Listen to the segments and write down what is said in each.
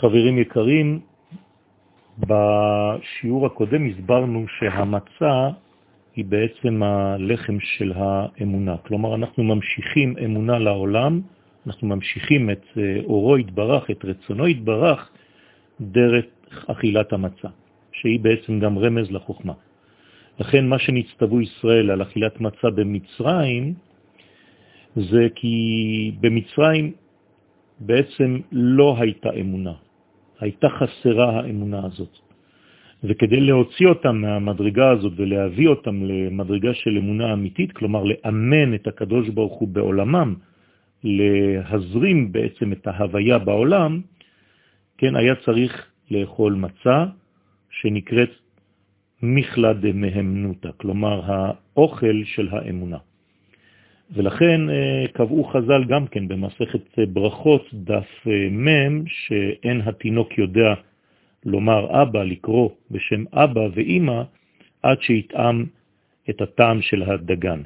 חברים יקרים, בשיעור הקודם הסברנו שהמצה היא בעצם הלחם של האמונה. כלומר, אנחנו ממשיכים אמונה לעולם, אנחנו ממשיכים את אה, אורו התברך, את רצונו התברך, דרך אכילת המצה, שהיא בעצם גם רמז לחוכמה. לכן מה שנצטוו ישראל על אכילת מצה במצרים, זה כי במצרים בעצם לא הייתה אמונה, הייתה חסרה האמונה הזאת. וכדי להוציא אותם מהמדרגה הזאת ולהביא אותם למדרגה של אמונה אמיתית, כלומר לאמן את הקדוש ברוך הוא בעולמם, להזרים בעצם את ההוויה בעולם, כן, היה צריך לאכול מצה שנקראת מכלה דמהמנותה, כלומר האוכל של האמונה. ולכן אה, קבעו חז"ל גם כן במסכת ברכות דף אה, מ' שאין התינוק יודע לומר אבא, לקרוא בשם אבא ואימא, עד שיטעם את הטעם של הדגן.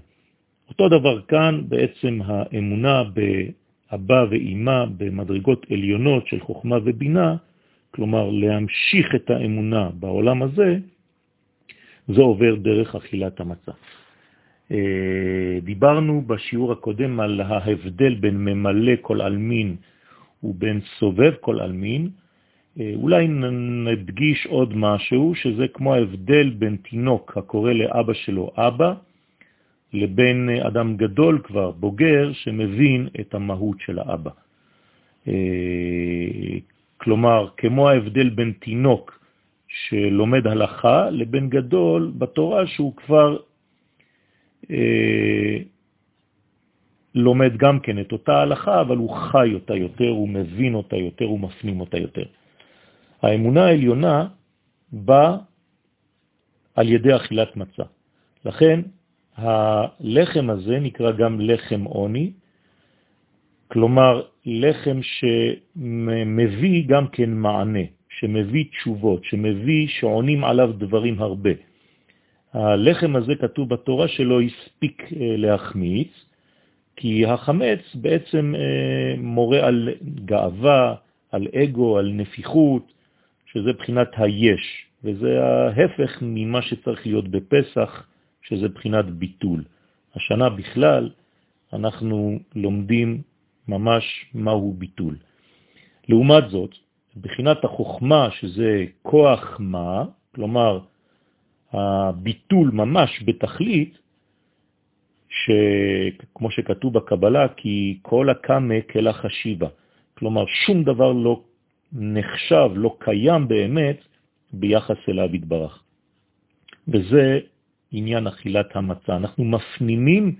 אותו דבר כאן, בעצם האמונה באבא ואימא במדרגות עליונות של חוכמה ובינה, כלומר להמשיך את האמונה בעולם הזה, זה עובר דרך אכילת המצה. אה, דיברנו בשיעור הקודם על ההבדל בין ממלא כל אלמין ובין סובב כל אלמין. אה, אולי נדגיש עוד משהו, שזה כמו ההבדל בין תינוק הקורא לאבא שלו אבא, לבין אדם גדול כבר, בוגר, שמבין את המהות של האבא. אה, כלומר, כמו ההבדל בין תינוק שלומד הלכה לבין גדול בתורה שהוא כבר אה, לומד גם כן את אותה הלכה, אבל הוא חי אותה יותר, הוא מבין אותה יותר, הוא מפנים אותה יותר. האמונה העליונה באה על ידי אכילת מצה. לכן הלחם הזה נקרא גם לחם עוני, כלומר לחם שמביא גם כן מענה, שמביא תשובות, שמביא שעונים עליו דברים הרבה. הלחם הזה כתוב בתורה שלא הספיק אה, להחמיץ, כי החמץ בעצם אה, מורה על גאווה, על אגו, על נפיחות, שזה בחינת היש, וזה ההפך ממה שצריך להיות בפסח, שזה בחינת ביטול. השנה בכלל אנחנו לומדים ממש מהו ביטול. לעומת זאת, בחינת החוכמה, שזה כוח מה, כלומר הביטול ממש בתכלית, שכמו שכתוב בקבלה, כי כל הקמה כלה חשיבה. כלומר, שום דבר לא נחשב, לא קיים באמת ביחס אליו יתברך. וזה עניין אכילת המצה. אנחנו מפנימים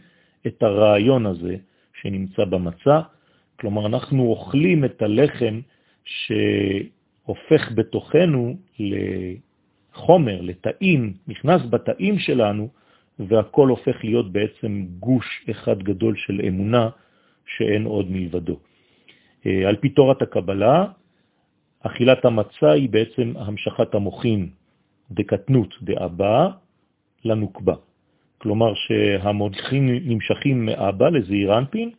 את הרעיון הזה שנמצא במצה, כלומר אנחנו אוכלים את הלחם שהופך בתוכנו לחומר, לתאים, נכנס בתאים שלנו, והכל הופך להיות בעצם גוש אחד גדול של אמונה שאין עוד מלבדו. אה, על פי תורת הקבלה, אכילת המצה היא בעצם המשכת המוחין דקטנות דאבא לנוקבה. כלומר שהמודחים נמשכים מאבא לזעירנפין,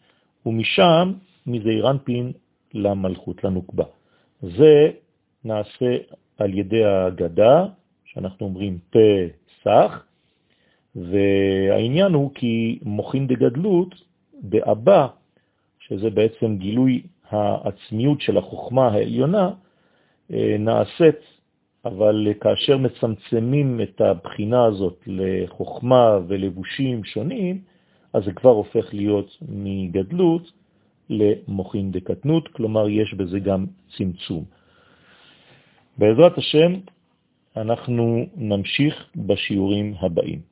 ומשם מזעירנפין למלכות, לנוקבה. זה נעשה על ידי ההגדה, שאנחנו אומרים פסח, והעניין הוא כי מוכין דגדלות באבא, שזה בעצם גילוי העצמיות של החוכמה העליונה, אה, נעשית, אבל כאשר מצמצמים את הבחינה הזאת לחוכמה ולבושים שונים, אז זה כבר הופך להיות מגדלות למוחין דקטנות, כלומר יש בזה גם צמצום. בעזרת השם אנחנו נמשיך בשיעורים הבאים.